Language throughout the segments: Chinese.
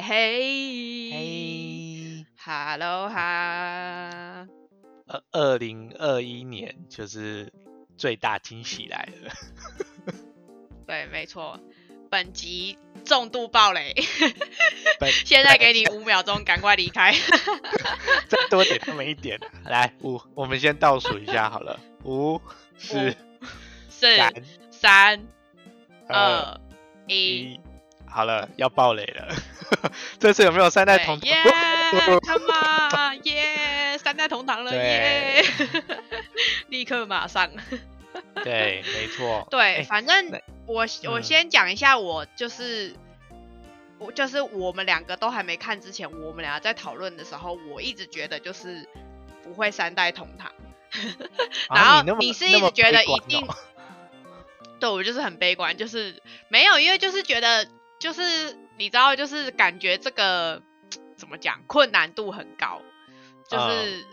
嘿嘿嘿，，Hello 哈，二二零二一年就是最大惊喜来了，对，没错，本集重度暴雷，本 现在给你五秒钟，赶快离开。再多给他们一点，来五，我们先倒数一下好了，五、四、四、三、三、二、一，好了，要爆雷了，这次有没有三代同堂？耶，Come on，耶，三代同堂了，对。耶，立刻马上。对，没错，对，哎反正我我嗯。先讲一下，我就是我就是我们两个都还没看之前，我们俩在讨论的时候，我一直觉得就是不会三代同堂，然后啊你你是一直觉得一定哦对我就是很悲观，就是没有，因为就是觉得就是你知道，就是感觉这个怎么讲，困难度很高，就是、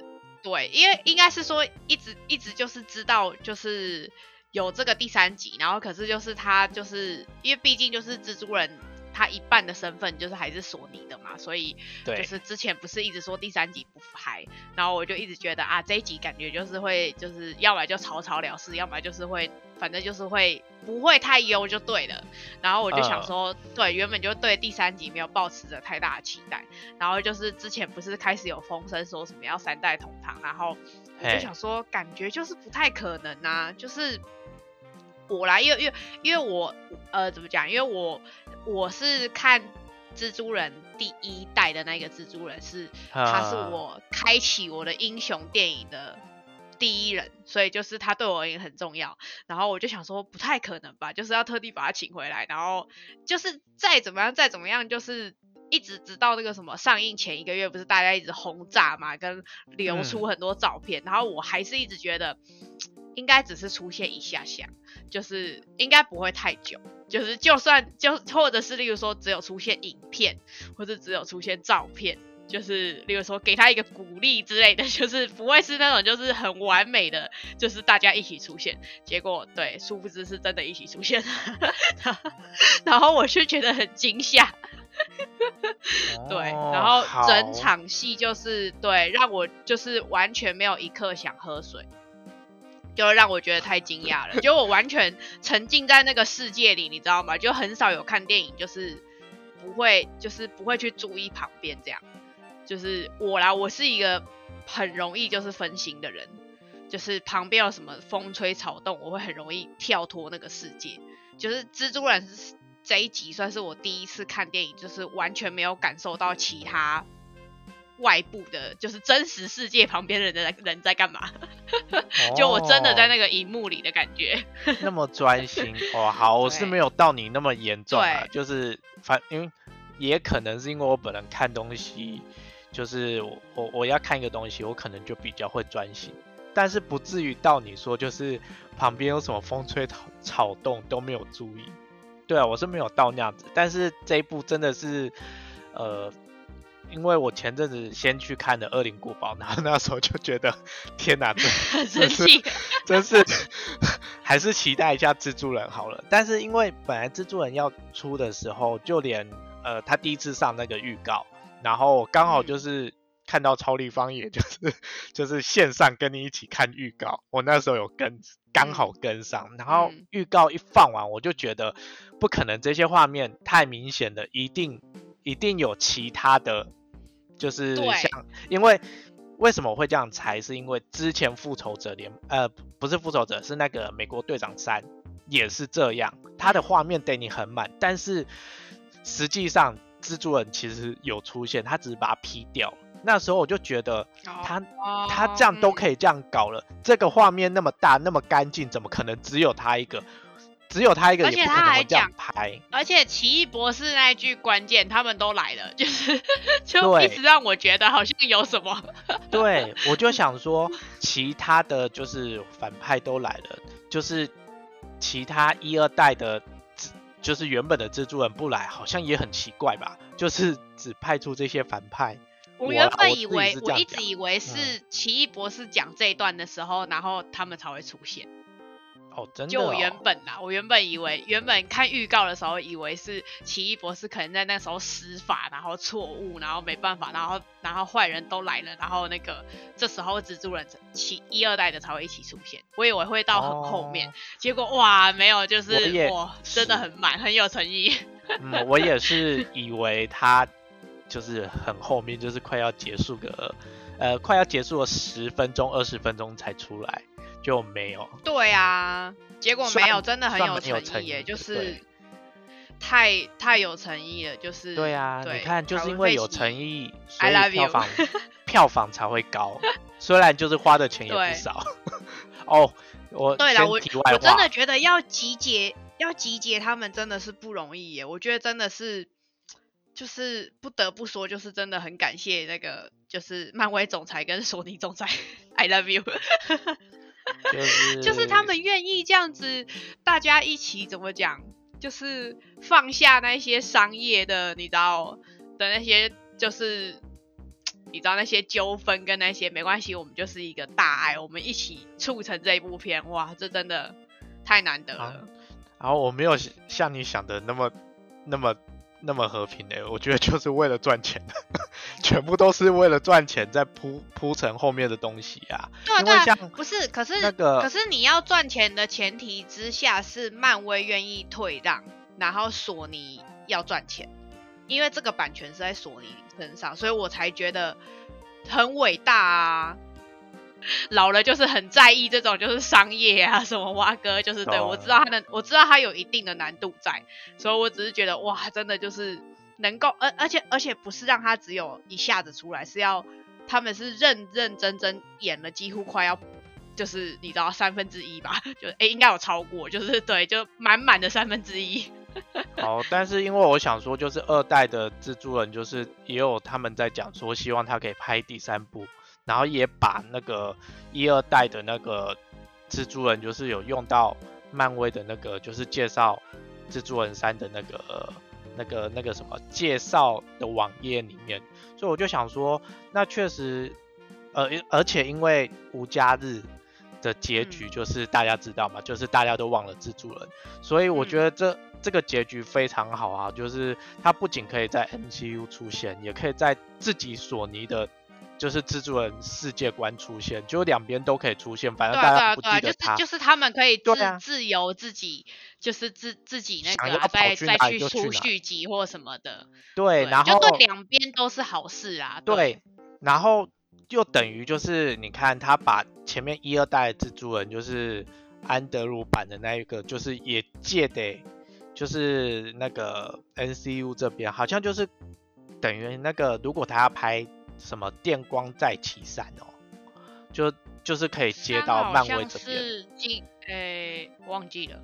对，因为应该是说一直一直就是知道就是有这个第三集，然后可是就是他就是因为毕竟就是蜘蛛人。他一半的身份就是还是索尼的嘛，所以对，就是之前不是一直说第三集不拍，然后我就一直觉得啊这一集感觉就是会就是要么就草草了事，要么就是会反正就是会不会太优就对了。然后我就想嗯说，对，原本就对第三集没有抱持着太大的期待，然后就是之前不是开始有风声说什么要三代同堂，然后我就想说感觉就是不太可能啊，就是。我来，因为因为因为我呃怎么讲？因为我我是看蜘蛛人第一代的那个蜘蛛人是，他是啊我开启我的英雄电影的第一人，所以就是他对我而言很重要。然后我就想说，不太可能吧，就是要特地把他请回来，然后就是再怎么样再怎么样，就是一直直到那个什么上映前一个月，不是大家一直轰炸嘛，跟流出很多照片，然后我还是一直觉得应该只是出现一下下，就是应该不会太久。就是就算就或者是例如说只有出现影片，或者只有出现照片，就是例如说给他一个鼓励之类的，就是不会是那种就是很完美的，就是大家一起出现。结果对，殊不知是真的一起出现了，然后我就觉得很惊吓。对，然哦后整场戏就是对让我就是完全没有一刻想喝水，就让我觉得太惊讶了。就我完全 沉浸在那个世界里，你知道吗？就很少有看电影就是不会就是不会去注意旁边这样。就是我啦，我是一个很容易就是分心的人，就是旁边有什么风吹草动，我会很容易跳脱那个世界。就是蜘蛛人是这一集算是我第一次看电影，就是完全没有感受到其他外部的，就是真实世界旁边的人在人在干嘛，就我真的在哦那个荧幕里的感觉。那么专心哦，好，我是没有到你那么严重啊，就是反因为也可能是因为我本人看东西，就是我我我要看一个东西，我可能就比较会专心，但是不至于到你说就是旁边有什么风吹草草动都没有注意。对啊，我是没有到那样子，但是这一部真的是呃。因为我前阵子先去看的《恶灵古堡》，然后那时候就觉得，天哪，这很生气，真是还是期待一下蜘蛛人好了。但是因为本来蜘蛛人要出的时候，就连呃他第一次上那个预告，然后刚好就是看到超立方，也就是就是线上跟你一起看预告，我那时候有跟刚好跟上，然后嗯预告一放完，我就觉得不可能这些画面太明显了，一定一定有其他的，就是像因为。为什么我会这样猜？是因为之前复仇者联呃不是复仇者，是那个美国队长三也是这样，他的画面给你很满，但是实际上蜘蛛人其实有出现，他只是把它劈掉。那时候我就觉得他他这样都可以。这样搞了，这个画面那么大那么干净，怎么可能只有他一个？只有他一个而且也不可他还能会这样讲拍。而且奇异博士那一句关键，他们都来了，就是 就一直让我觉得好像有什么。对，我就想说，其他的就是反派都来了，就是其他一二代的蜘，就是原本的蜘蛛人不来，好像也很奇怪吧？就是只派出这些反派。我原本以为我一直以为是奇异博士讲这一段的时候，然后他们才会出现。哦，真的、就我哦。原本啦，我原本以为，原本看预告的时候以为是奇异博士可能在那时候施法，然后错误，然后没办法，然后然后坏人都来了，然后那个这时候蜘蛛人奇一二代的才会一起出现，我以为会到很后面，哦 结果哇没有，就是哇真的很满，很有诚意。嗯，我也是以为他就是很后面，就是快要结束个呃快要结束了十分钟、二十分钟才出来，就没有。对啊，结果没有，真的很有诚意耶，就是太太有诚意了，就是对啊，对你看，就是因为有诚意，所 I 以 love 票 you 房 票房才会高，虽然就是花的钱也不少。哦，我对了，我我真的觉得要集结要集结他们真的是不容易耶，我觉得真的是。就是不得不说，就是真的很感谢那个，就是漫威总裁跟索尼总裁，I love you，就是就是他们愿意这样子，大家一起怎么讲，就是放下那些商业的，你知道的那些，就是你知道那些纠纷跟那些没关系，我们就是一个大爱，我们一起促成这一部片，哇，这真的太难得啊了。然后我没有像你想的那么那么那么和平的，我觉得就是为了赚钱，全部都是为了赚钱在铺铺成后面的东西啊。对啊，对啊，不是，可是、那个可是你要赚钱的前提之下是漫威愿意退让，然后索尼要赚钱，因为这个版权是在索尼身上，所以我才觉得很伟大啊。老了就是很在意这种就是商业啊，什么挖哥就是对懂我知道他的，我知道他有一定的难度在，所以我只是觉得哇，真的就是能够，而而且而且不是让他只有一下子出来，是要他们是认认真真演了，几乎快要就是你知道三分之一吧，就诶应该有超过，就是对，就满满的三分之一。好，但是因为我想说，就是二代的蜘蛛人，就是也有他们在讲说，希望他可以拍第三部，然后也把那个一二代的那个蜘蛛人，就是有用到漫威的那个，就是介绍蜘蛛人三的那个那个那个什么介绍的网页里面，所以我就想说，那确实，呃，而且因为无家日。的结局嗯就是大家知道嘛，就是大家都忘了蜘蛛人，所以我觉得这、这个结局非常好啊，就是它不仅可以在 MCU 出现，也可以在自己索尼的，就是蜘蛛人世界观出现，就两边都可以出现，反正大家不对啊，记得他。就是就是他们可以自、啊自由自己，就是自自己那个、再再去出续集或什么的。对，然后就对两边都是好事啊。对，然后就等于就是你看他把前面一二代的蜘蛛人，就是安德鲁版的那一个，就是也借给就是那个 NCU 这边，好像就是等于那个如果他要拍什么电光再起三哦，就就是可以接到漫威像这边。是进诶、忘记了。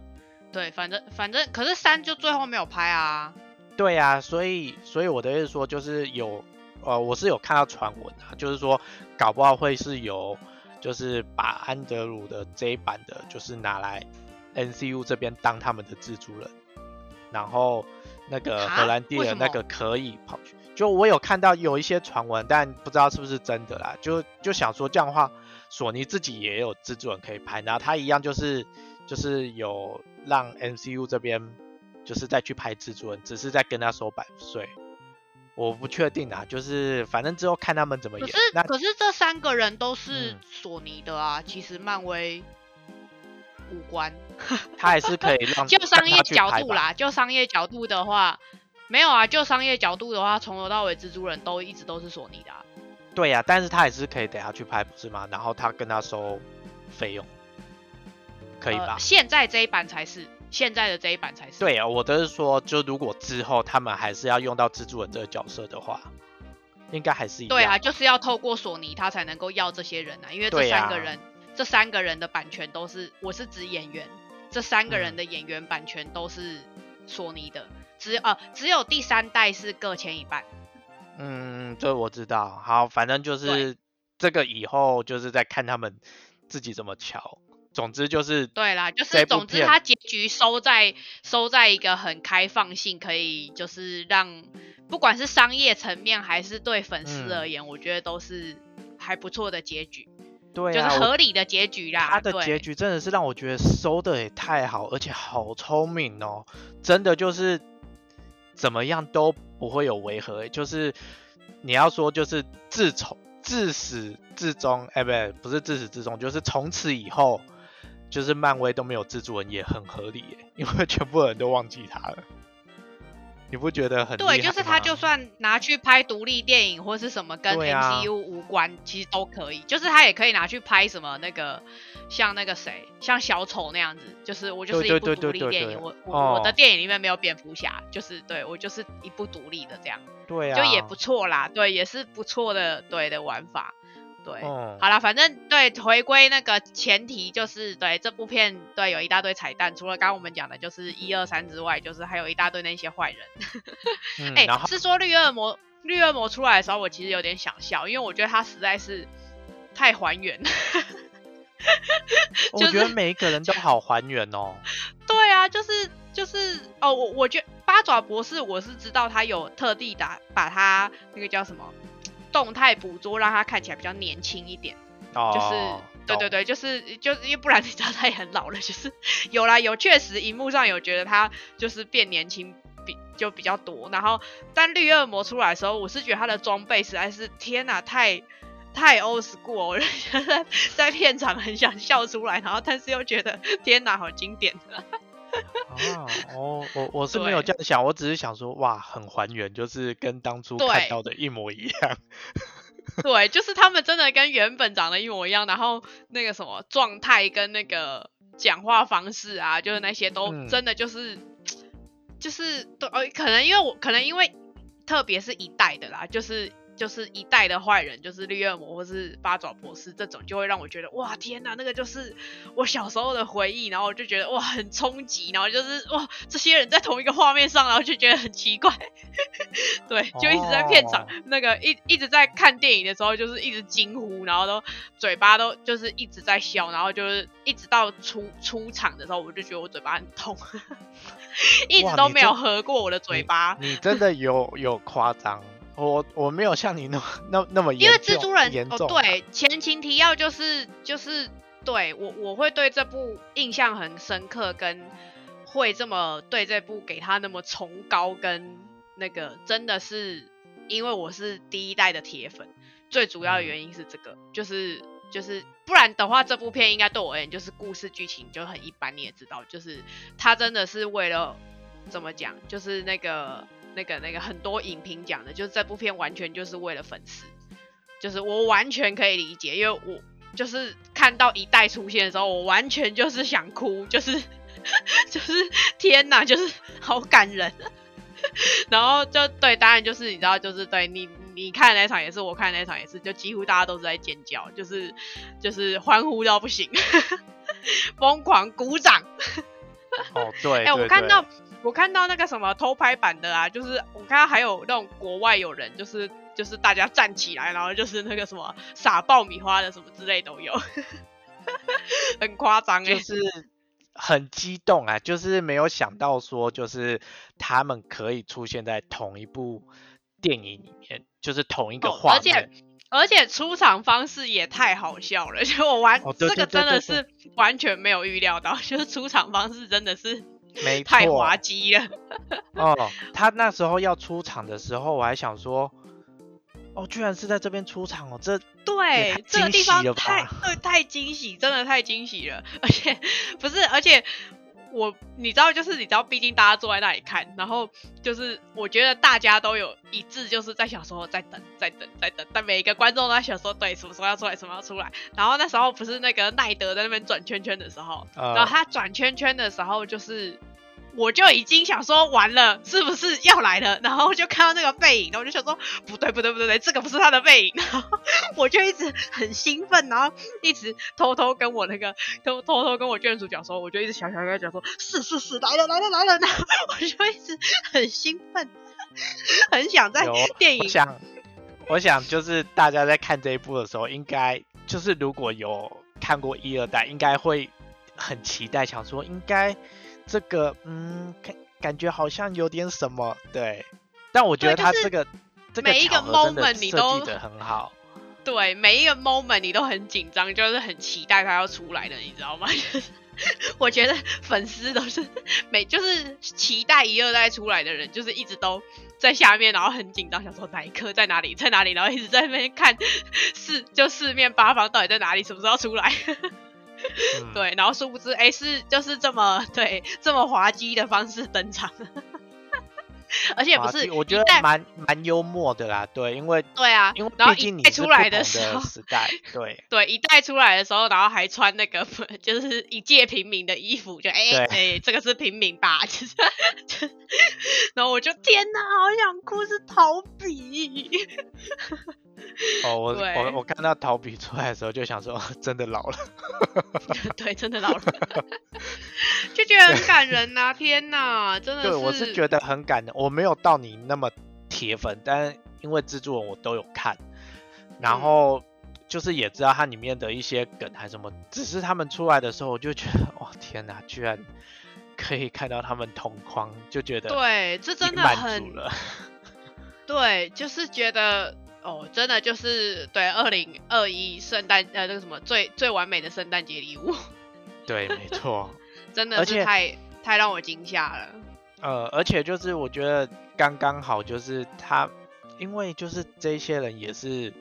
对，反正反正，可是三就最后没有拍啊。对呀、所以所以我的意思说就是有呃，我是有看到传闻啊，就是说搞不好会是有就是把安德鲁的这一版的，就是拿来 NCU 这边当他们的蜘蛛人，然后那个荷兰弟的那个可以跑去。就我有看到有一些传闻，但不知道是不是真的啦。就就想说这样的话，索尼自己也有蜘蛛人可以拍，然后他一样就是就是有让 MCU 这边就是再去拍蜘蛛人，只是在跟他收版税。我不确定啊，就是反正之后看他们怎么演可是。那可是这三个人都是嗯索尼的啊，其实漫威五官。他还是可以让 就商业。角度啦，就商业角度的话，没有啊。就商业角度的话，从头到尾蜘蛛人都一直都是索尼的、啊。对呀、但是他也是可以等他去拍，不是吗？然后他跟他收费用，可以吧呃？？现在这一版才是，现在的这一版才是。对啊，我都是说，就如果之后他们还是要用到蜘蛛人这个角色的话，应该还是一样。对啊，就是要透过索尼，他才能够要这些人啊，因为这三个人，这三个人的版权都是，我是指演员，这三个人嗯的演员版权都是索尼的，只呃只有第三代是各签一半。嗯，这我知道。好，反正就是这个以后就是在看他们自己怎么瞧。总之就是对啦，就是总之片它结局收在收在一个很开放性，可以就是让不管是商业层面还是对粉丝嗯而言，我觉得都是还不错的结局。对啊，就是合理的结局啦。他的结局真的是让我觉得收的也太好，而且好聪明哦，真的就是怎么样都不会有违和，就是你要说就是自从自始至终，哎、不，不是自始至终，就是从此以后，就是漫威都没有蜘蛛人也很合理，因为全部人都忘记他了，你不觉得很对，就是他就算拿去拍独立电影或是什么跟 MCU 无关，其实都可以。就是他也可以拿去拍什么那个像那个谁，像小丑那样子，就是我就是一部独立电影，我我、哦我的电影里面没有蝙蝠侠，就是对我就是一部独立的这样，对啊，就也不错啦，对，也是不错的对的玩法，对。嗯，好了，反正对回归那个前提就是对这部片对有一大堆彩蛋，除了刚刚我们讲的就是一二三之外，就是还有一大堆那些坏人。哎、是说绿恶魔绿恶魔出来的时候，我其实有点想笑，因为我觉得他实在是太还原了。我就是觉得每一个人都好还原哦。对啊，就是就是哦，我我觉得八爪博士我是知道他有特地打把他那个叫什么动态捕捉，让他看起来比较年轻一点。哦，就是对对，对，就是就是因为不然你知道他也很老了，就是有啦有确实荧幕上有觉得他就是变年轻比就比较多，然后但绿恶魔出来的时候，我是觉得他的装备实在是天哪，太太 old school，我就觉得 在片场很想笑出来，然后但是又觉得天哪，好经典的。啊，哦，我我是没有这样想，我只是想说，哇，很还原，就是跟当初看到的一模一样。对，就是他们真的跟原本长得一模一样，然后那个什么状态跟那个讲话方式啊，就是那些都嗯。真的就是、就是对，呃，可能因为我可能因为特别是一代的啦，就是就是一代的坏人，就是绿恶魔或是八爪博士这种，就会让我觉得哇天哪，那个就是我小时候的回忆，然后我就觉得哇很冲击，然后就是哇这些人在同一个画面上，然后就觉得很奇怪，对，就一直在片场、哦那个一一直在看电影的时候，就是一直惊呼，然后都嘴巴都就是一直在笑，然后就是一直到出出场的时候，我就觉得我嘴巴很痛，一直都没有合过我的嘴巴。你真的有有夸张，我我没有像你那么 那那么因为蜘蛛人哦，严重。啊，对，前情提要就是就是对我我会对这部印象很深刻，跟会这么对这部给他那么崇高，跟那个真的是因为我是第一代的铁粉，最主要的嗯。原因是这个，就是就是不然的话，这部片应该对我而言就是故事剧情就很一般，你也知道，就是他真的是为了怎么讲，就是那个那个那个很多影评讲的，就是这部片完全就是为了粉丝，就是我完全可以理解，因为我就是看到一代出现的时候，我完全就是想哭，就是 就是天哪，就是好感人。然后就对，当然就是你知道，就是对你你看的那场也是，我看的那场也是，就几乎大家都是在尖叫，就是就是欢呼到不行，疯狂鼓掌。哦对，哎、我看到我看到那个什么偷拍版的啊，就是我看到还有那种国外有人，就是就是大家站起来，然后就是那个什么撒爆米花的什么之类都有，很夸张哎就。是很激动啊，就是没有想到说，就是他们可以出现在同一部电影里面，就是同一个哦画而且面。而且出场方式也太好笑了，就我完、这个真的是完全没有预料到，就是出场方式真的是没错。太滑稽了。哦，他那时候要出场的时候，我还想说，哦，居然是在这边出场哦，这对，这个地方太对太惊喜，真的太惊喜了，而且不是，而且我你知道，就是你知道，毕竟大家坐在那里看，然后就是我觉得大家都有一致，就是在想说在等，在等，在等，但每一个观众都在想说，对，什么时候要出来，什么时候要出来。然后那时候不是那个奈德在那边转圈圈的时候，然后呃，他转圈圈的时候，就是我就已经想说完了，是不是要来了？然后就看到那个背影，然后我就想说不对不对不对不对，这个不是他的背影。然后我就一直很兴奋，然后一直偷偷跟我那个偷偷偷跟我眷属讲说，我就一直小小跟他讲说，是是是来了来了来了，然后我就一直很兴奋，很想在电影我想，我想就是大家在看这一部的时候，应该就是如果有看过一二代，应该会很期待，想说应该这个嗯，感感觉好像有点什么，对。但我觉得他这个这个每一个 moment 你都设计的很好，对，每一个 moment 你都很紧张，就是很期待他要出来的，你知道吗？我觉得粉丝都是每就是期待一二代出来的人，就是一直都在下面，然后很紧张，想说哪一刻在哪里，在哪里，然后一直在那边看四就四面八方到底在哪里，什么时候出来？对，然后殊不知，哎，是就是这么对这么滑稽的方式登场，而且不是我觉得蛮蛮幽默的啦，对，因为对啊，因为然后毕竟你出来的时候，时代，对 对，一代出来的时候，然后还穿那个就是一介平民的衣服，就哎对哎，这个是平民吧？就是，然后我就天哪，好想哭，是逃避。哦，我我我看到陶比出来的时候就想说，真的老了，对，真的老了，就觉得很感人呐、天哪，真的对是，我是觉得很感人，我没有到你那么铁粉，但因为蜘蛛人我都有看，然嗯后就是也知道它里面的一些梗还什么，只是他们出来的时候，我就觉得哇天哪，居然可以看到他们同框，就觉得对，这真的很足了，对，就是觉得哦，真的就是对二零二一圣诞呃那个什么最最完美的圣诞节礼物，对，没错。真的而且是太太让我惊吓了。呃，而且就是我觉得刚刚好，就是他，因为就是这些人也是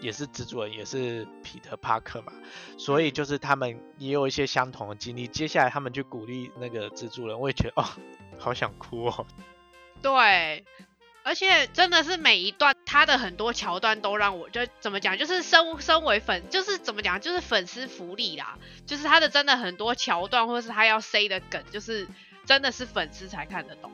也是蜘蛛人，也是彼得帕克嘛，所以就是他们也有一些相同的经历。接下来他们去鼓励那个蜘蛛人，我也觉得哦，好想哭哦。对，而且真的是每一段他的很多桥段都让我就怎么讲，就是身身为粉，就是怎么讲，就是粉丝福利啦，就是他的真的很多桥段或是他要塞的梗，就是真的是粉丝才看得懂。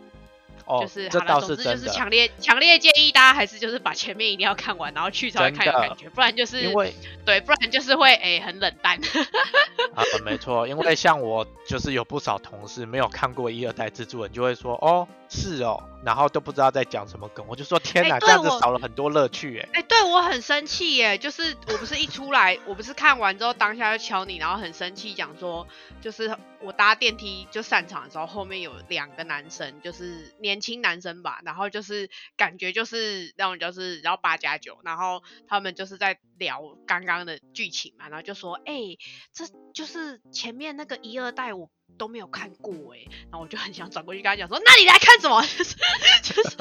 哦，就是好了，这倒总之就是强烈强烈建议大家还是就是把前面一定要看完，然后去才看有感觉，不然就是因为对，不然就是会诶、很冷淡。啊，没错，因为像我就是有不少同事没有看过一二代蜘蛛人，就会说哦是哦，然后都不知道在讲什么梗，我就说天哪，这样子少了很多乐趣哎。哎、对我很生气耶，就是我不是一出来，我不是看完之后当下就敲你，然后很生气讲说，就是我搭电梯就散场的时候，后面有两个男生，就是年轻男生吧，然后就是感觉就是那种就是然后八加九，然后他们就是在聊刚刚的剧情嘛，然后就说，哎、这就是前面那个一二代我。都没有看过哎，然后我就很想转过去跟他讲说，那你来看什么？就是就是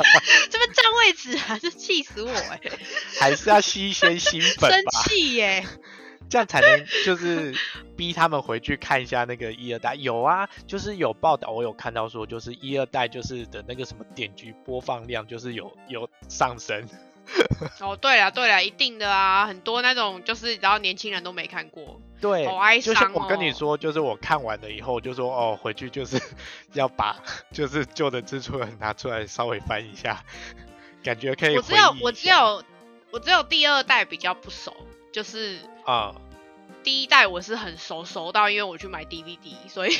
这边占位置啊，就气死我哎！还是要吸一些新粉生，气耶！这样才能就是逼他们回去看一下那个一二代。有啊，就是有报道，我有看到说，就是一二代就是的那个什么点击播放量就是有有上升。哦，对了对了，一定的啊，很多那种就是然后年轻人都没看过，对，好哀就我跟你哦。说，就是我看完了以后，就说哦，回去就是 要把就是旧的蜘蛛人拿出来稍微翻一下，感觉可以我只有我只有我只有第二代比较不熟，就是啊、第一代我是很熟熟到，因为我去买 DVD，所以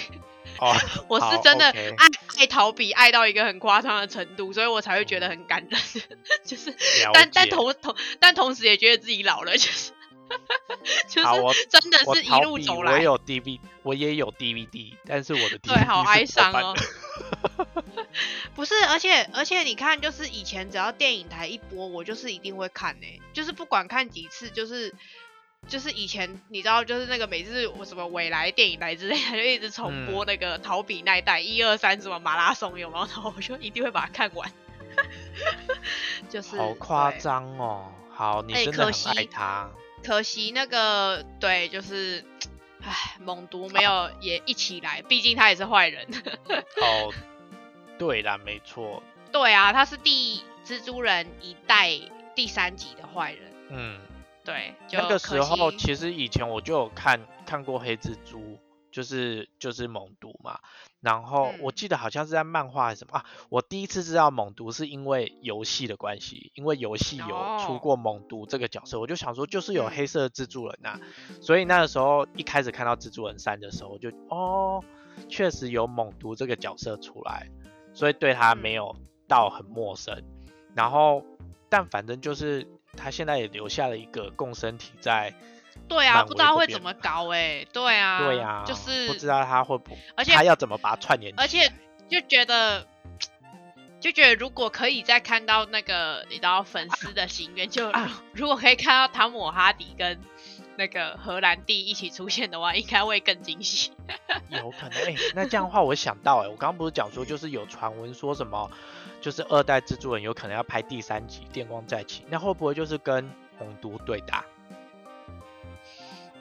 哦，我是真的爱爱逃避爱到一个很夸张的程度，所以我才会觉得很感人，就是但但同同但同时也觉得自己老了，就是 就是真的是一路走来，我有 DVD，我也有 DVD，但是我的 DVD 对，好哀伤哦。不是，而且而且你看，就是以前只要电影台一播，我就是一定会看呢、就是不管看几次，就是就是以前你知道，就是那个每次我什么未来电影台之类的，就一直重嗯播那个逃避那一代一二三什么马拉松有没有？然后我就一定会把它看完。就是好夸张哦。好，你真的很爱惜他。可惜那个对，就是，唉，猛毒没有也一起来，毕竟他也是坏人。哦，对啦，没错。对啊，他是第蜘蛛人一代第三集的坏人。嗯，对，就那个时候其实以前我就有看看过黑蜘蛛，就是就是猛毒嘛。然后我嗯。记得好像是在漫画还是什么啊，我第一次知道猛毒是因为游戏的关系，因为游戏有出哦。过猛毒这个角色，我就想说就是有嗯。黑色蜘蛛人呐、所以那个时候一开始看到蜘蛛人三的时候，我就哦，确实有猛毒这个角色出来，所以对他没嗯。有到很陌生。然后，但反正就是他现在也留下了一个共生体在，对啊，不知道会怎么搞哎、对啊，对啊、就是不知道他会不，而且他要怎么把它串联而且就觉得就觉得如果可以再看到那个你知道粉丝的心愿，就啊 如果可以看到汤姆哈迪跟那个荷兰弟一起出现的话，应该会更惊喜。有可能，哎、那这样的话，我想到、哎，我刚刚不是讲说，就是有传闻说什么，就是二代蜘蛛人有可能要拍第三集《电光再起》，那会不会就是跟红毒对打？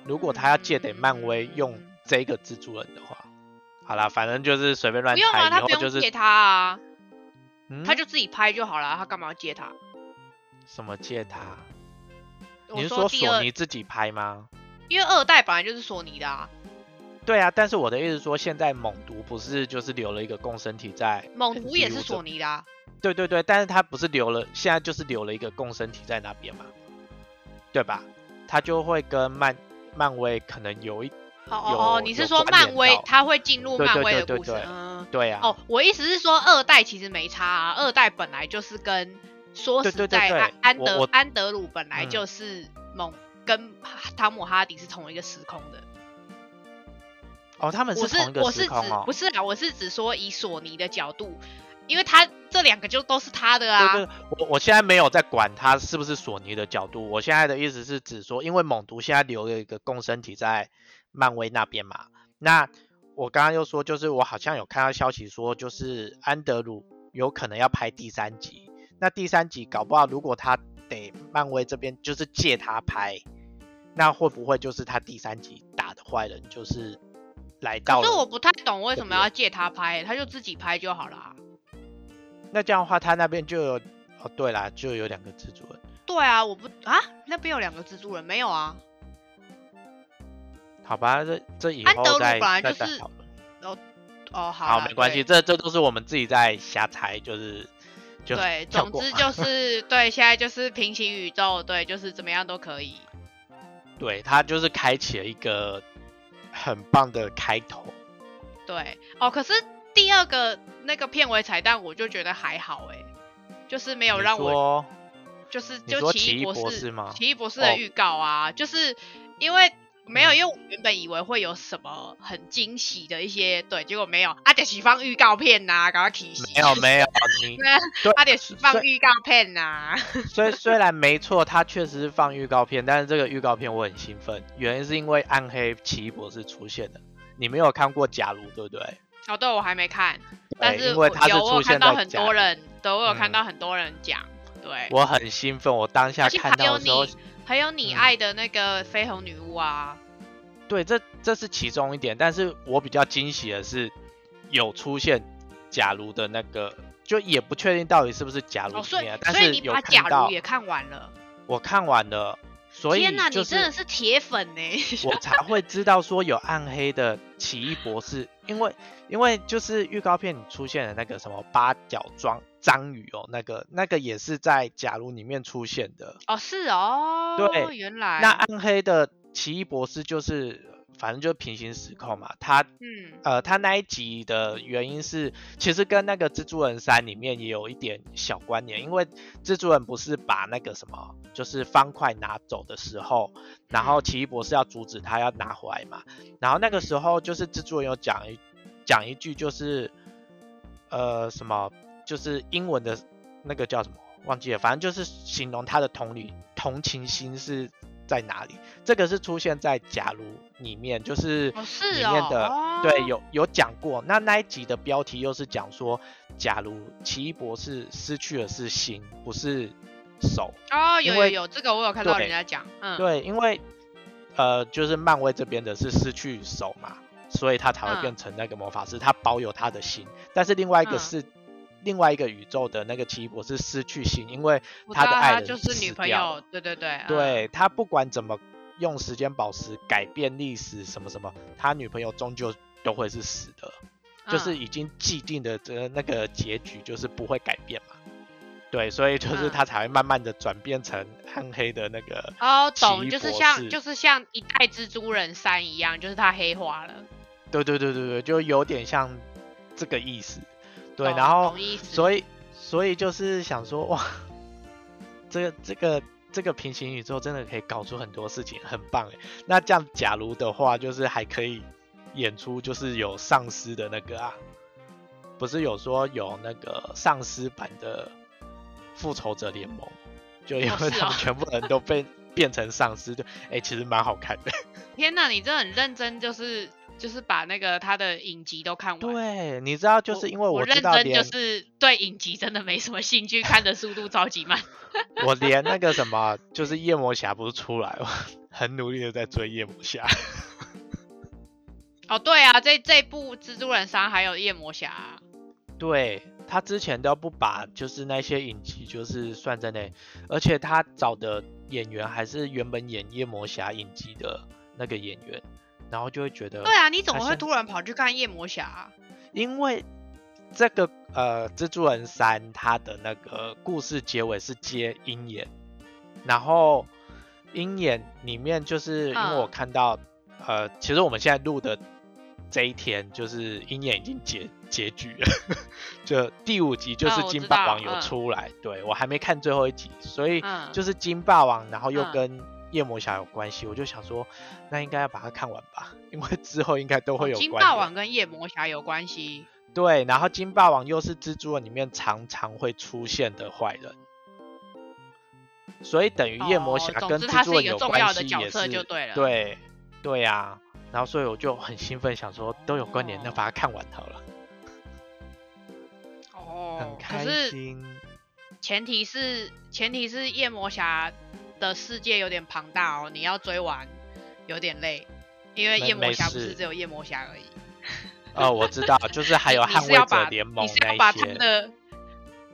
如果他要借给漫威用这个蜘蛛人的话，好啦，反正就是随便乱不用啊，他不以后就是用借他啊，嗯他就自己拍就好了，他干嘛要借他？什么借他？我你是说，索尼自己拍吗？因为二代本来就是索尼的啊，对啊，但是我的意思说，现在猛毒不是就是留了一个共生体在猛毒也是索尼的啊。对对对，但是他不是留了，现在就是留了一个共生体在那边嘛，对吧？他就会跟漫漫威可能有一哦哦哦，你是说漫威到。他会进入漫威的故事？对。嗯，对啊，哦，我意思是说二代其实没差啊，二代本来就是跟说实在，安德安德鲁本来嗯。就是猛跟汤姆哈迪是同一个时空的。哦，他们我是同一个我是指时空哦。不，是啊，我是指说以索尼的角度，因为他这两个就都是他的啊。对对，我我现在没有在管他是不是索尼的角度，我现在的意思是指说，因为猛毒现在留了一个共生体在漫威那边嘛，那我刚刚又说，就是我好像有看到消息说，就是安德鲁有可能要拍第三集，那第三集搞不好如果他得漫威这边就是借他拍，那会不会就是他第三集打的坏人就是来到了？可是我不太懂为什么要借他拍，他就自己拍就好了啊。那这样的话，他那边就有哦，对啦，就有两个蜘蛛人。对啊，我不啊，那边有两个蜘蛛人没有啊？好吧，这这以后再再再讨论。哦，好好，没关系，这这都是我们自己在瞎猜，就是就对，总之就是 对，现在就是平行宇宙，对，就是怎么样都可以。对他就是开启了一个很棒的开头。对，哦，可是第二个那个片尾彩蛋，我就觉得还好哎，就是没有让我，就是就奇异博士吗奇异博士哦的预告啊，就是因为没有，嗯因为我原本以为会有什么很惊喜的一些，对，结果没有，阿点喜放预告片呐、赶快提醒。没有没有，你 对啊，对啊得是放预告片呐、虽 虽然没错，他确实是放预告片，但是这个预告片我很兴奋，原因是因为暗黑奇异博士出现了。你没有看过假如对不对？哦，对，我还没看，但是因为我他是有我有看现在假到很多人，对，我有看嗯到很多人讲，对，我很兴奋，我当下而且看还有到的时候你，还有你嗯爱的那个绯红女巫啊，对，这这是其中一点，但是我比较惊喜的是有出现假如的那个，就也不确定到底是不是假如哦，所以里面，但所以是有你把假到如也看完了，我看完了，所以天哪，你真的是是铁粉呢，我 才会知道说有暗黑的奇异博士，因为因为就是预告片里出现的那个什么八角章章鱼哦，那个那个也是在假如里面出现的，哦，是哦，对原来那暗黑的奇异博士就是反正就是平行时空嘛，他嗯，呃，他那一集的原因是，其实跟那个蜘蛛人三里面也有一点小关联，因为蜘蛛人不是把那个什么，就是方块拿走的时候，然后奇异博士要阻止他要拿回来嘛，然后那个时候就是蜘蛛人有讲一讲一句，就是呃什么，就是英文的那个叫什么忘记了，反正就是形容他的同理同情心是在哪里，这个是出现在假如里面，就是里面的、哦对有有讲过。那那一集的标题又是讲说，假如奇异博士失去的是心，不是手。哦，有有有，这个我有看到人家讲，嗯，对，因为呃，就是漫威这边的是失去手嘛，所以他才会嗯变成那个魔法师，他保有他的心。但是另外一个嗯是。另外一个宇宙的那个奇异博士失去心，因为他的爱人就是女朋友，对对对，嗯，对他不管怎么用时间宝石改变历史什么什么，他女朋友终究都会是死的，就是嗯已经既定的这那个结局就是不会改变嘛。对，所以就是嗯他才会慢慢的转变成暗黑的那个。哦，懂，就是像就是像一代蜘蛛人三一样，就是他黑化了，对对对对对，就有点像这个意思。对，然后所以所以就是想说，哇，这个这个这个平行宇宙真的可以搞出很多事情，很棒哎。那这样假如的话，就是还可以演出就是有丧尸的那个啊，不是有说有那个丧尸版的复仇者联盟，就因为他们全部人都被变成丧尸，就哎、其实蛮好看的。天哪，你这很认真，就是就是把那个他的影集都看完。对，你知道，就是因为我认真就是对影集真的没什么兴趣，看的速度超级慢。我连那个什么，就是夜魔侠不是出来，我 很努力的在追夜魔侠。哦，对啊，这这部蜘蛛人三还有夜魔侠啊、对他之前都不把就是那些影集就是算在内，而且他找的演员还是原本演夜魔侠影集的那个演员，然后就会觉得，对啊，你怎么会突然跑去看夜魔侠啊、因为这个呃蜘蛛人三它的那个故事结尾是接鹰眼，然后鹰眼里面就是因为我嗯。看到、呃，其实我们现在录的这一天就是鹰眼已经结结局了，就第五集就是金霸王有嗯。出来，对我还没看最后一集，所以嗯。就是金霸王，然后又嗯。跟夜魔侠有关系，我就想说那应该要把它看完吧，因为之后应该都会有哦金霸王跟夜魔侠有关系。对，然后金霸王又是蜘蛛人里面常常会出现的坏人，所以等于夜魔哦侠跟蜘蛛人有关系要的角色也是就对了对对呀、然后所以我就很兴奋，想说都有关联，那哦把它看完好了，哦很，可开是心。前提是前提是夜魔侠的世界有点庞大哦，你要追完有点累，因为夜魔侠不是只有夜魔侠而已，哦，我知道，就是还有 你捍卫者联盟你是要把他的，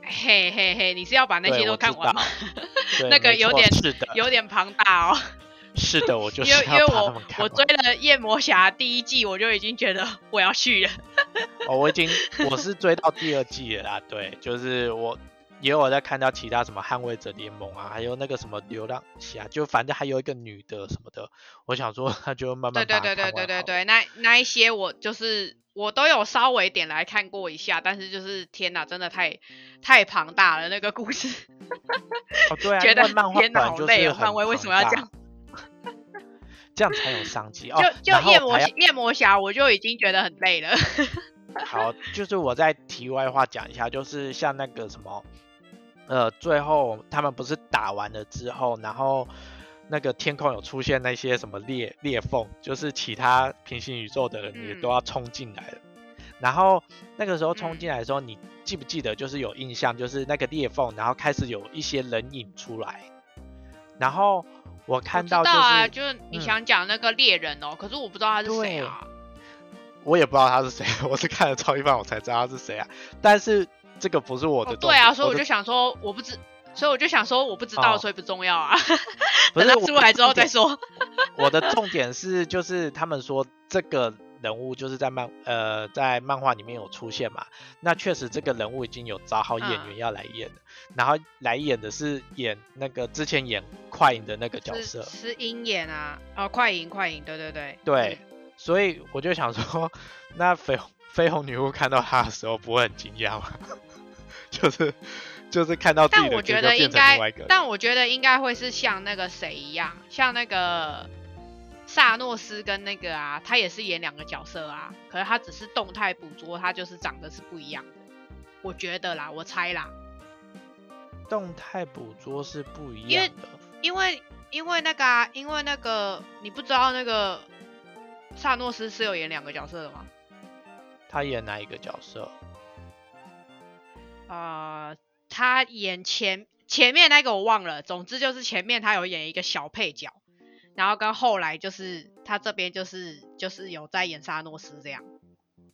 嘿嘿嘿，你是要把那，些都看完吗？那个有点是的，有点庞大哦，是的，我就因是因为因为我我追了夜魔侠第一季，我就已经觉得我要去了。哦，我已经我是追到第二季了啦，对，就是我也有在看到其他什么捍卫者联盟啊，还有那个什么流浪侠，就反正还有一个女的什么的，我想说那就慢慢对对对对对对对，那那一些我就是我都有稍微点来看过一下，但是就是天哪，真的太太庞大了那个故事，哦对啊，觉得漫画天哪本就是好累哦，漫威为什么要这样？这样才有商机哦。就就夜魔夜魔侠我就已经觉得很累了。好，就是我在题外话讲一下，就是像那个什么，呃，最后他们不是打完了之后，然后那个天空有出现那些什么裂裂缝，就是其他平行宇宙的人也嗯都要冲进来了。然后那个时候冲嗯进来的时候，你记不记得就是有印象，就是那个裂缝，然后开始有一些人影出来，然后我看到就知道啊，就是你嗯想讲那个猎人哦，可是我不知道他是谁啊。我也不知道他是谁，我是看了超一半我才知道他是谁啊。但是这个不是我的哦，对啊，所以我就想说我不知，所以我就想说我不知道，哦所以不重要啊。不是我等他出来之后再说。我的重点是，就是他们说这个人物就是在漫呃在漫画里面有出现嘛，那确实这个人物已经有找好演员嗯要来演了，然后来演的是演那个之前演快影的那个角色，是鹰眼啊，哦，快银快银，对对对，对，所以我就想说，那绯红绯红女巫看到他的时候不会很惊讶吗？就是就是看到自己的但我觉得应该成另外一个，但我觉得应该会是像那个谁一样，像那个萨诺斯跟那个啊，他也是演两个角色啊，可是他只是动态捕捉，他就是长得是不一样的。我觉得啦，我猜啦，动态捕捉是不一因为样的。因为因为那个啊，因为那个你不知道那个萨诺斯是有演两个角色的吗？他演哪一个角色？呃，他演前前面那个我忘了，总之就是前面他有演一个小配角，然后跟后来就是他这边就是就是有在演沙诺斯这样，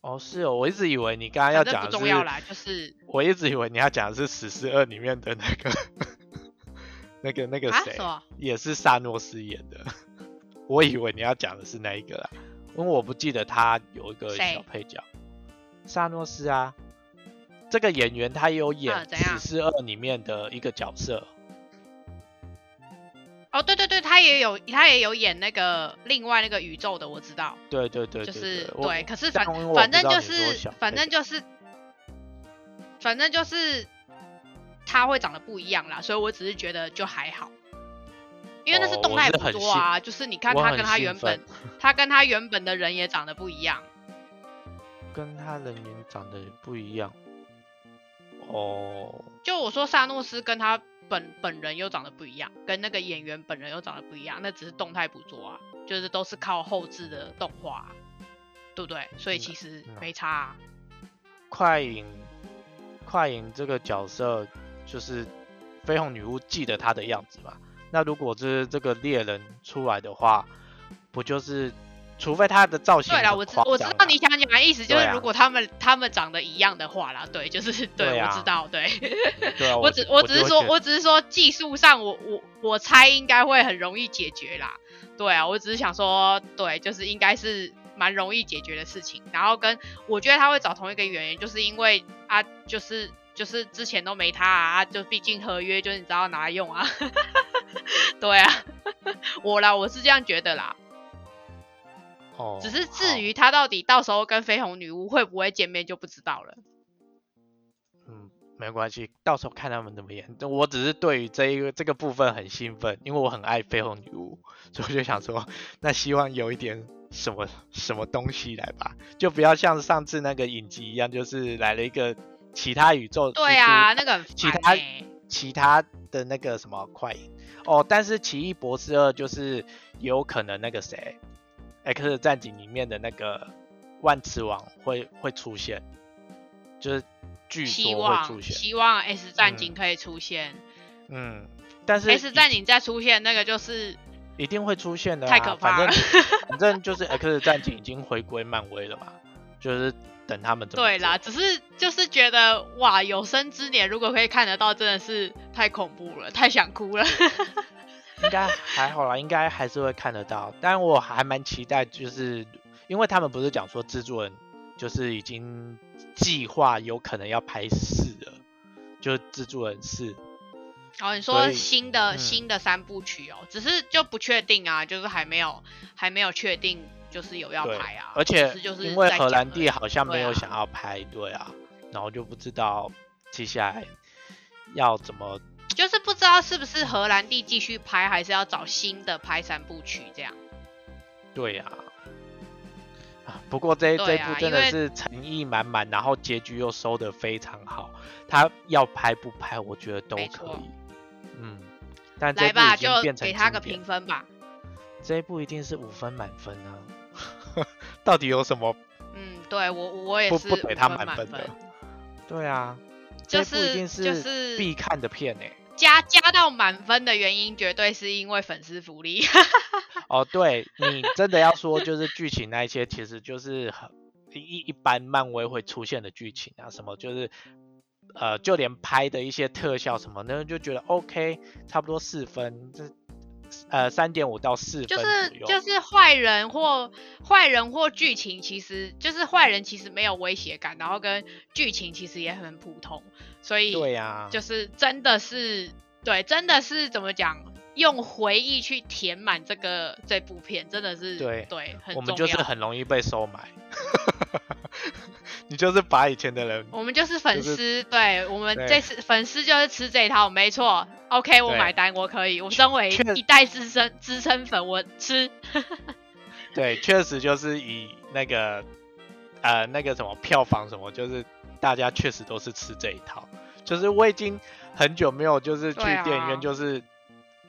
哦，是哦，我一直以为你刚刚要讲的重要啦，就是我一直以为你要讲的是《史诗二》里面的那个、那个、那个谁，啊？也是萨诺斯演的。我以为你要讲的是那一个啦，因为我不记得他有一个小配角，萨诺斯啊。这个演员他也有演《死侍二》里面的一个角色，哦，对对对，他也有他也有演那个另外那个宇宙的，我知道，对对对对就是对，可是反反正就是反正就是反正就是他会长得不一样啦，所以我只是觉得就还好。因为那是哦动态捕我是很捉啊，就是你看他跟他原本 他跟他原本的人也长得不一样。跟他人员长得不一样。哦，就我说萨诺斯跟他本本人又长得不一样，跟那个演员本人又长得不一样，那只是动态捕捉啊，就是都是靠后置的动画，对不对？所以其实没差、啊。快影，快影这个角色就是绯红女巫记得她的样子嘛？那如果是这个猎人出来的话，不就是除非他的造型对啦，我知我知道你想讲的意思，就是如果他们他们长得一样的话啦，对，就是对我知道，对。对啊，我只我只是说，我只是说技术上我，我我猜应该会很容易解决啦。对啊，我只是想说，对，就是应该是蛮容易解决的事情。然后跟我觉得他会找同一个演员，就是因为啊，就是就是之前都没他啊，啊就毕竟合约就是你知道拿来用啊。对啊，我啦，我是这样觉得啦。哦，只是至于他到底到时候跟绯红女巫会不会见面就不知道了。嗯，没关系，到时候看他们怎么演。我只是对于这一个这个部分很兴奋，因为我很爱绯红女巫，所以我就想说，那希望有一点什么什么东西来吧，就不要像上次那个影集一样，就是来了一个其他宇宙对啊，那个很其他其他的那个什么快影哦，但是奇异博士二就是有可能那个谁，X 战警里面的那个万磁王会会出现，就是据说会出现，希望 S 战警嗯可以出现。嗯，但是 S 战警再出现，那个就是一定会出现的、啊，太可怕了反正反正就是 X 战警已经回归漫威了嘛，就是等他们怎么对啦，只是就是觉得哇，有生之年如果可以看得到，真的是太恐怖了，太想哭了。应该还好啦，应该还是会看得到。但我还蛮期待，就是因为他们不是讲说制作人就是已经计划有可能要拍四了，就是制作人四。哦你说新的、嗯新的三部曲哦，只是就不确定啊，就是还没有还没有确定，就是有要拍啊。而且就是因为荷兰弟好像没有想要拍，对啊，然后就不知道接下来要怎么。就是不知道是不是荷兰弟继续拍，还是要找新的拍三部曲这样。对呀、啊，不过这、对这部真的是诚意满满，然后结局又收的非常好。他要拍不拍，我觉得都可以。嗯，但这部来吧，就已经变成给他个评分吧。这一部一定是五分满分啊！到底有什么嗯，对我我也是五不给他满满分的？对啊，就这部一定是就是必看的片哎、加加到满分的原因，绝对是因为粉丝福利。哦，对你真的要说，就是剧情那一些，其实就是很一一般漫威会出现的剧情啊，什么就是呃，就连拍的一些特效什么的，就觉得 OK，差不多四分，这呃三点五到四分就是。就是坏人或坏人或剧情，其实就是坏人其实没有威胁感，然后跟剧情其实也很普通，所以对呀、就是真的是对，真的是怎么讲，用回忆去填满这个这部片，真的是对对，很我们就是很容易被收买，你就是把以前的人我们就是粉就是丝，对我们这次粉丝就是吃这一套，没错。OK，我买单，我可以。我身为一代资深资深粉，我吃。对，确实就是以那个呃那个什么票房什么，就是大家确实都是吃这一套。就是我已经很久没有就是去电影院，就是、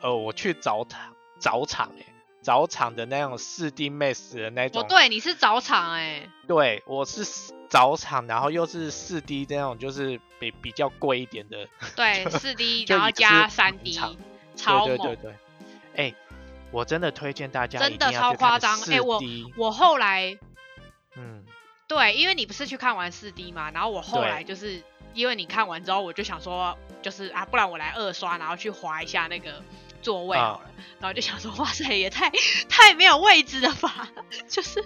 呃我去早场早场哎、早场的那种四 D Max 的那种哦，种，对，你是早场哎、对我是早场，然后又是四 D 那种，就是比比较贵一点的。对，四 D，然后加三 D，超猛。对对对对，哎、我真的推荐大家真的超夸张哎我我后来嗯，对，因为你不是去看完四 D 嘛，然后我后来就是因为你看完之后，我就想说，就是啊，不然我来二刷，然后去划一下那个座位啊。好了，然后就想说，哇塞，也太太没有位置了吧，就是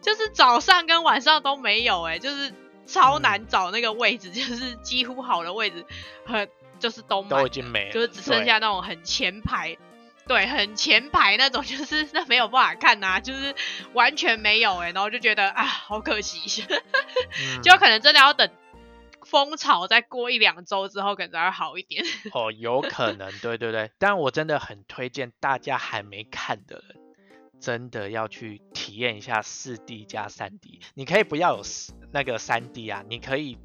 就是早上跟晚上都没有哎、就是超嗯。难找那个位置，就是几乎好的位置很就是都满都已经没了，就是只剩下那种很前排，对，很前排那种，就是那没有办法看呐、就是完全没有哎、然后就觉得啊，好可惜，嗯。就可能真的要等风潮再过一两周之后，可能才会好一点。哦，有可能，对对对，但我真的很推荐大家还没看的人，真的要去体验一下四 D 加三 D。你可以不要有那个三 D 啊，你可以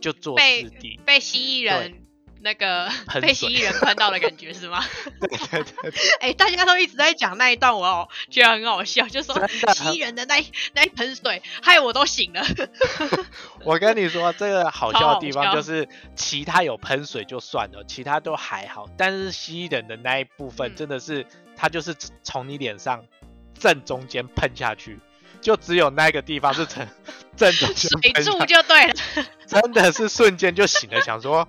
就做四 D。被蜥蜴人那个被蜥蜴人喷到的感觉是吗？对对对。哎，大家都一直在讲那一段，我哦觉得很好笑，就说蜥蜴人的那那一盆水，害我都醒了。我跟你说，这个好笑的地方就是，其他有喷水就算了，其他都还好，但是蜥蜴人的那一部分真的是，他就是从你脸上正中间喷下去，就只有那个地方是正 正中间水柱就对了，真的是瞬间就醒了，想说。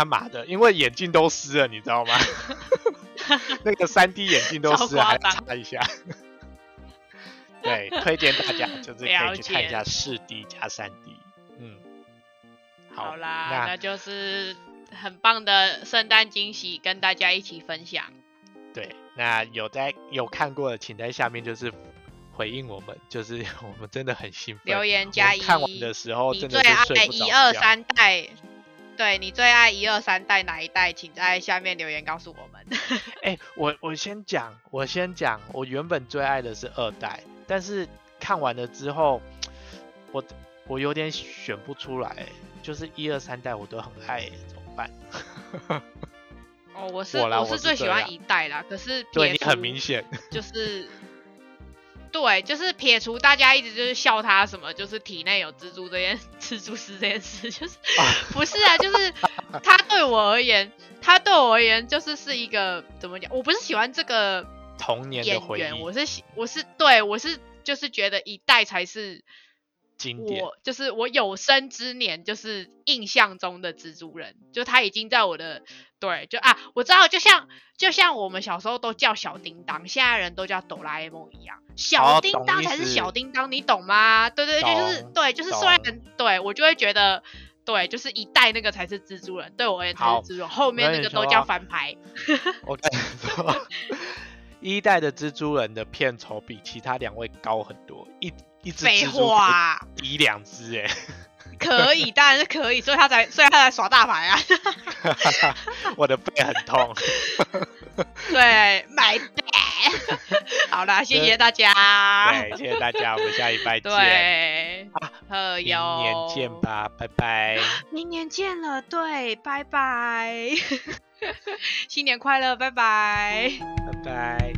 他妈的，因为眼镜都湿了，你知道吗？那个三 D 眼镜都湿，还擦一下。对，推荐大家就是可以去看一下四 D 加三 D。嗯，好啦，那就是很棒的圣诞惊喜，跟大家一起分享。对，那有在有看过的，请在下面就是回应我们，就是我们真的很兴奋。留言加一，看完的时候真的是睡不着一二三代。对你最爱一二三代哪一代，请在下面留言告诉我们。哎，我我先讲，我先讲，我原本最爱的是二代，但是看完了之后，我我有点选不出来，就是一二三代我都很爱，怎么办？哦，我是我是最喜欢一代啦，可是对你很明显就是。对，就是撇除大家一直就是笑他什么，就是体内有蜘蛛这件 蜘蛛丝这件事，就是 不是啊，就是他对我而言，他对我而言就是是一个怎么讲？我不是喜欢这个童年的回忆，我是喜我是对我是就是觉得一代才是。我就是我有生之年就是印象中的蜘蛛人，就他已经在我的对，就啊，我知道，就像就像我们小时候都叫小叮当，现在人都叫哆啦 A 梦一样，小叮当才是小叮当，你懂吗？对对，就是对，就是虽然对我就会觉得对，就是一代那个才是蜘蛛人，对我而言才是蜘蛛人，后面那个都叫翻牌。我跟你说，一代的蜘蛛人的片酬比其他两位高很多，一。一只废话，抵两只哎，可以，当然是可以，所以他才，所以他才耍大牌啊。我的背很痛。对，My bad。好啦，谢谢大家。对，谢谢大家，我们下一拜见。对，明年见吧，拜拜。明年见了，对，拜拜。新年快乐，拜拜。拜拜。